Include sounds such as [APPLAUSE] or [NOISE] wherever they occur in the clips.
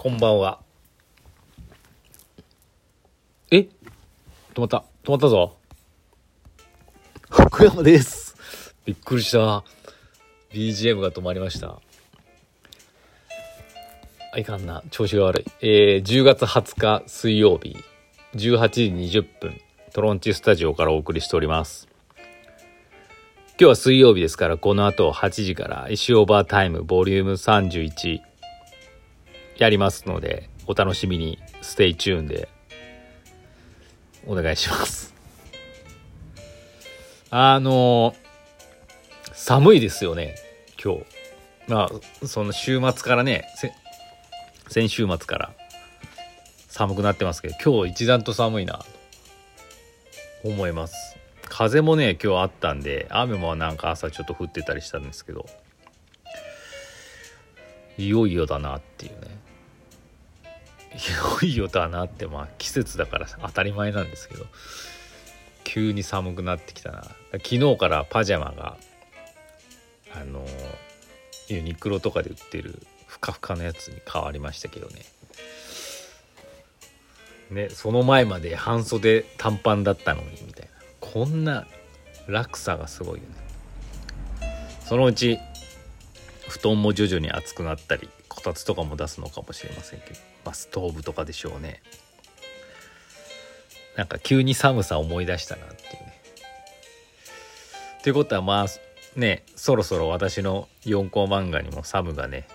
こんばんは。え？止まった。止まったぞ。福山です。びっくりした。BGM が止まりました。あいかんな。調子が悪い。えー、10月20日水曜日、18時20分、トロンチスタジオからお送りしております。今日は水曜日ですから、この後8時から石オーバータイムボリューム31やりますので、お楽しみに、 stay tune で、お願いします。あの寒いですよね、今日。まあ、その週末からね、先週末から寒くなってますけど、今日一段と寒いな、と思います。風もね、今日あったんで、雨もなんか朝ちょっと降ってたりしたんですけど、いよいよだなっていうね。よいよだなってまあ季節だから当たり前なんですけど急に寒くなってきたな。昨日からパジャマがあのユニクロとかで売ってるふかふかのやつに変わりましたけどね。ねその前まで半袖短パンだったのにみたいな。こんな落差がすごいよね。そのうち布団も徐々に熱くなったりこたつとかも出すのかもしれませんけど、まあ、ストーブとかでしょうね。なんか急に寒さ思い出したなっていうね。ということはまあねそろそろ私の4コマ漫画にもサムがね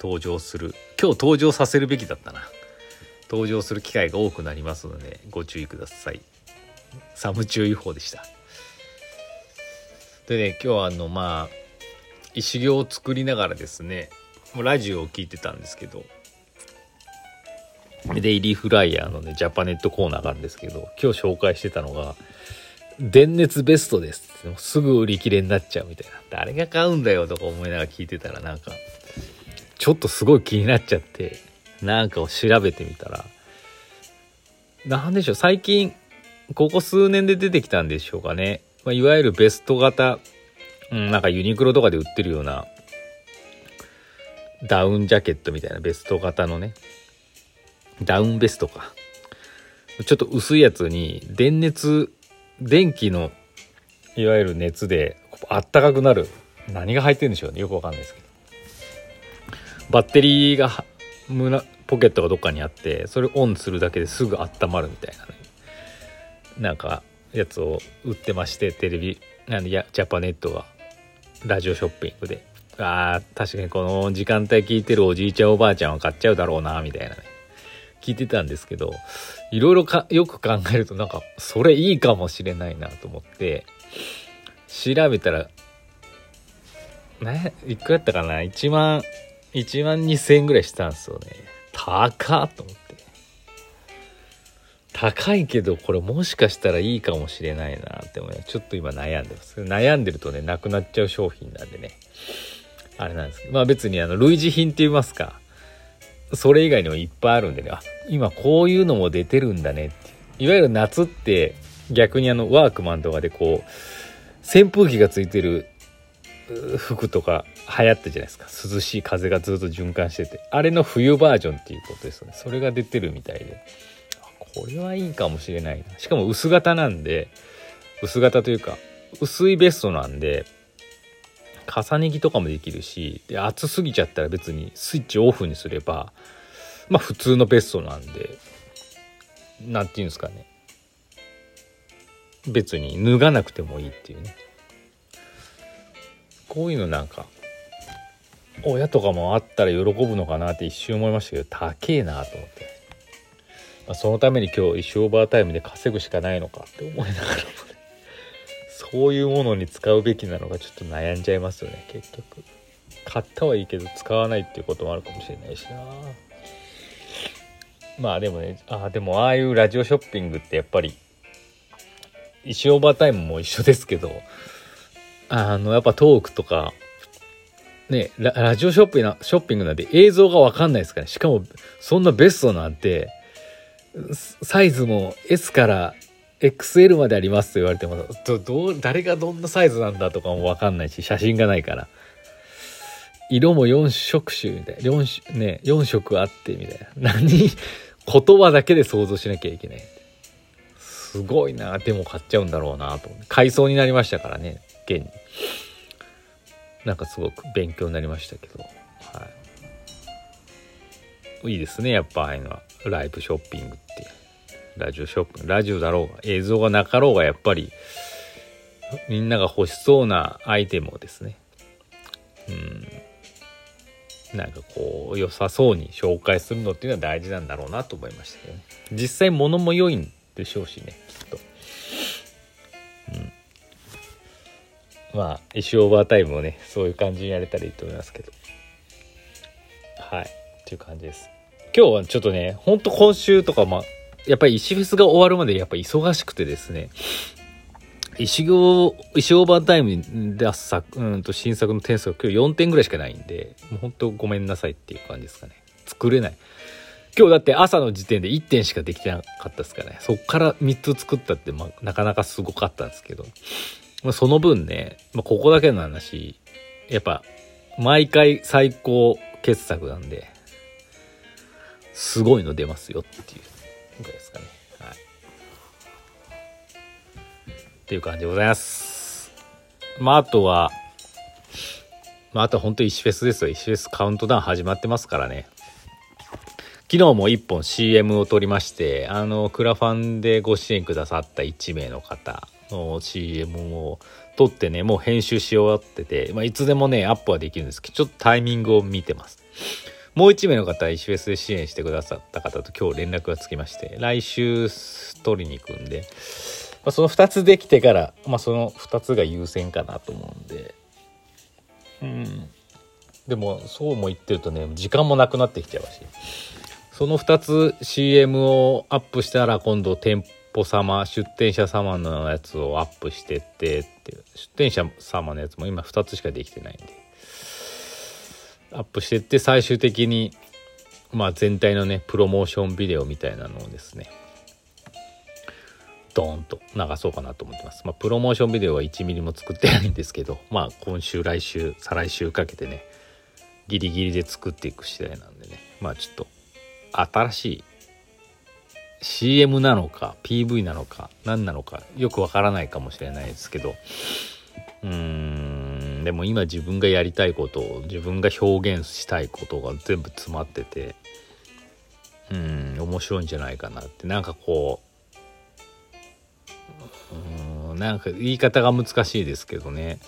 登場する今日登場させるべきだったな。登場する機会が多くなりますのでご注意ください。サム注意報でした。でね今日はあのまあ石行を作りながらですねもうラジオを聞いてたんですけどデイリーフライヤーのねジャパネットコーナーがあるんですけど今日紹介してたのが「電熱ベストです」ってすぐ売り切れになっちゃうみたいな。誰が買うんだよとか思いながら聞いてたらなんかちょっとすごい気になっちゃってなんかを調べてみたらなんでしょう最近ここ数年で出てきたんでしょうかね、まあ、いわゆるベスト型うん、なんかユニクロとかで売ってるようなダウンジャケットみたいなベスト型のね。ダウンベストか。ちょっと薄いやつに電熱電気のいわゆる熱であったかくなる。何が入ってるんでしょうね。よくわかんないですけど。バッテリーが胸ポケットがどっかにあってそれオンするだけですぐ温まるみたいなね。なんかやつを売ってましてテレビなんでやジャパネットがラジオショッピングで。あー確かにこの時間帯聞いてるおじいちゃんおばあちゃんは買っちゃうだろうなみたいなね。聞いてたんですけどいろいろかよく考えるとなんかそれいいかもしれないなと思って調べたらねいくらやったかな？1万1万2000円ぐらいしたんですよね。高っと思って。高いけどこれもしかしたらいいかもしれないなって思いちょっと今悩んでます。悩んでるとねなくなっちゃう商品なんでね。あれなんですけどまあ別にあの類似品って言いますかそれ以外にもいっぱいあるんでねあ今こういうのも出てるんだねっていわゆる夏って逆にあのワークマンとかでこう扇風機がついてる服とか流行ったじゃないですか。涼しい風がずっと循環してて。あれの冬バージョンっていうことですよね。それが出てるみたいで。これはいいかもしれないな。しかも薄型なんで薄型というか薄いベストなんで重ね着とかもできるしで暑すぎちゃったら別にスイッチオフにすればまあ普通のベストなんで何て言うんですかね。別に脱がなくてもいいっていうね。こういうのなんか親とかもあったら喜ぶのかなって一瞬思いましたけど高えなと思って、まあ、そのために今日一生オーバータイムで稼ぐしかないのかって思いながらも。ねそういうものに使うべきなのかちょっと悩んじゃいますよね。結局。買ったはいいけど使わないっていうこともあるかもしれないしな。まあでもねあでもああいうラジオショッピングってやっぱり石オーバータイムも一緒ですけどあのやっぱトークとかねララジオショッピングなショッピングなんて映像がわかんないですから、ね、しかもそんなベストなんてサイズも S から XL までありますと言われてもどどう誰がどんなサイズなんだとかもわかんないし写真がないから色も4色種みたいな。4, ね、4色あってみたいな。[LAUGHS] 何言葉だけで想像しなきゃいけない。すごいな。でも買っちゃうんだろうなと思って。買いそうになりましたからね、現に。なんかすごく勉強になりましたけど。はい。いいですね、やっぱああいうのは。ライブショッピングって。ラジオショッピング。ラジオだろうが、映像がなかろうが、やっぱり、みんなが欲しそうなアイテムをですね。うん。なんかこう良さそうに紹介するのっていうのは大事なんだろうなと思いましたけどね実際物も良いんでしょうしねきっとうんまあ石オーバータイムをねそういう感じにやれたらいいと思いますけどはいっていう感じです今日はちょっとねほんと今週とかまあやっぱり石フェスが終わるまでやっぱ忙しくてですね石行、石オーバータイムに出す作、うんと新作の点数が今日4点ぐらいしかないんで、もう本当ごめんなさいっていう感じですかね。作れない。今日だって朝の時点で1点しかできてなかったですからね。そっから3つ作ったって、まあ、なかなかすごかったんですけど、まあ、その分ね、まあ、ここだけの話、やっぱ、毎回最高傑作なんで、すごいの出ますよっていうぐらいですかねはい。っていう感じでございます。まあ、あとは、まあ、あとは本当に石フェスですよ。石フェスカウントダウン始まってますからね。昨日も1本 CM を撮りまして、あの、クラファンでご支援くださった1名の方の CM を撮ってね、もう編集し終わってて、まあ、いつでもね、アップはできるんですけど、ちょっとタイミングを見てます。もう1名の方、石フェスで支援してくださった方と今日連絡がつきまして、来週撮りに行くんで、まあ、その2つできてから、まあ、その2つが優先かなと思うんで。うん。でもそうも言ってるとね時間もなくなってきちゃうし。その2つ CM をアップしたら今度店舗様出店者様のやつをアップしてってって出店者様のやつも今2つしかできてないんで。アップしてって最終的にまあ全体のねプロモーションビデオみたいなのをですねドーンと流そうかなと思ってます。まあ、プロモーションビデオは1ミリも作ってないんですけど、まあ、今週、来週、再来週かけてね、ギリギリで作っていく次第なんでね、まあ、ちょっと、新しい CM なのか、PV なのか、何なのか、よくわからないかもしれないですけど、うーん、でも今自分がやりたいことを、自分が表現したいことが全部詰まってて、うん、面白いんじゃないかなって、なんかこう、うんなんか言い方が難しいですけどね。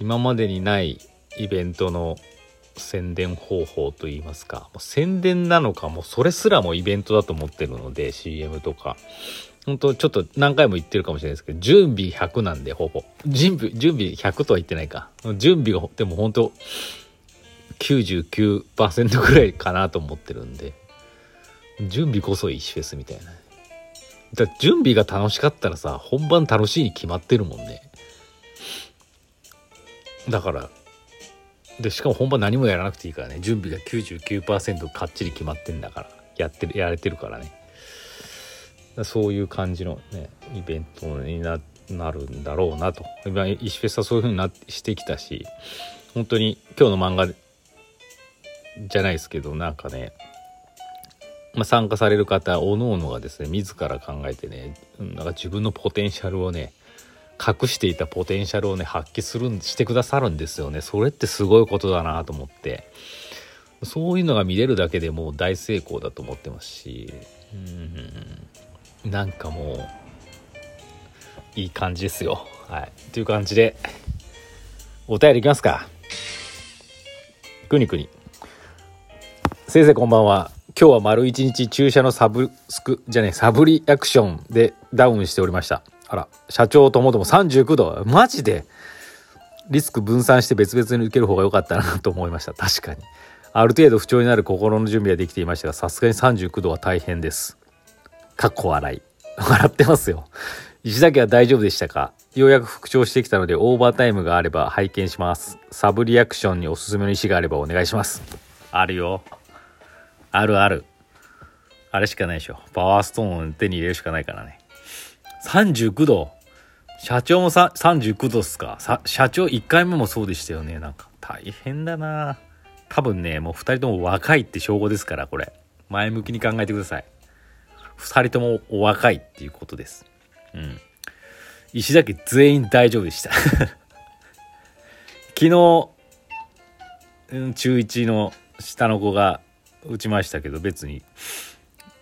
今までにないイベントの宣伝方法といいますかもう宣伝なのかもそれすらもイベントだと思ってるので CM とか。本当ちょっと何回も言ってるかもしれないですけど準備100なんでほぼ。準備準備100とは言ってないか。準備がでも本当99%ぐらいかなと思ってるんで。準備こそ石フェスみたいな。だ準備が楽しかったらさ本番楽しいに決まってるもんね。だからでしかも本番何もやらなくていいからね。準備が99%かっちり決まってんだから。やってるやれてるからね。そういう感じのねイベントになるんだろうなと。今石フェスはそういう風になしてきたし本当に今日の漫画じゃないですけどなんかねまあ、参加される方おのおのがですね自ら考えてねなんか自分のポテンシャルをね隠していたポテンシャルをね発揮するしてくださるんですよね。それってすごいことだなと思って。そういうのが見れるだけでもう大成功だと思ってますし。うん。なんかもういい感じですよ。はい。という感じでお便りいきますか。くにくに。先生こんばんは。今日は丸一日注射のサブスクじゃねサブリアクションでダウンしておりました。あら社長ともども39度マジでリスク分散して別々に受ける方が良かったなと思いました。確かに。ある程度不調になる心の準備はできていましたがさすがに39度は大変です。かっこ笑い [LAUGHS] 笑ってますよ石崎は大丈夫でしたか？ようやく復調してきたのでオーバータイムがあれば拝見しますサブリアクションにおすすめの石があればお願いしますあるよあるある。あれしかないでしょ。パワーストーンを手に入れるしかないからね。39度。社長もさ39度っすか？社長1回目もそうでしたよね。なんか。大変だな多分ねもう2人とも若いって称号ですからこれ前向きに考えてください2人ともお若いっていうことです。うん。石田家全員大丈夫でした。[LAUGHS] 昨日、中1の下の子が打ちましたけど別に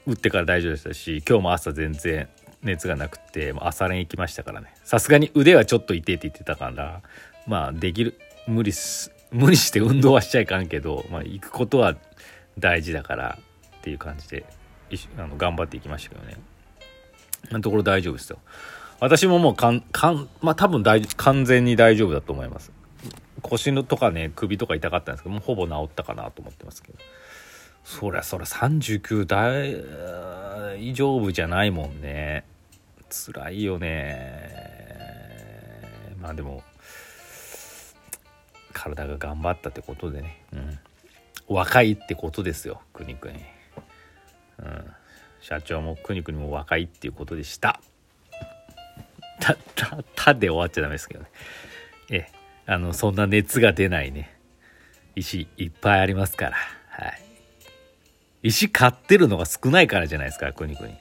打ってから大丈夫でしたし今日も朝全然熱がなくてもう朝練行きましたからね。さすがに腕はちょっと痛いって言ってたからまあできる無理す無理して運動はしちゃいかんけど、まあ、行くことは大事だからっていう感じで。あの頑張っていきましたけどね。今のところ大丈夫ですよ。私ももうかんかんまあ多分大完全に大丈夫だと思います。腰のとかね首とか痛かったんですけどもうほぼ治ったかなと思ってますけど。そりゃそりゃ39大丈夫じゃないもんね。辛いよね。まあでも体が頑張ったってことでね、うん、若いってことですよくにくに、うん、社長もくにくにも若いっていうことでした。たたたで終わっちゃダメですけどね。ええ。あのそんな熱が出ないね。石いっぱいありますから。はい。石買ってるのが少ないからじゃないですかくにくに。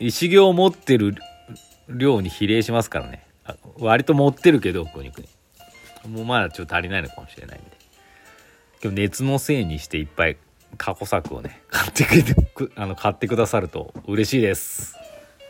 石行を持ってる量に比例しますからね。割と持ってるけどくにくに。もうまだちょっと足りないのかもしれないんで。今日熱のせいにしていっぱい過去作をね買ってくれてくあの買ってくださると嬉しいです。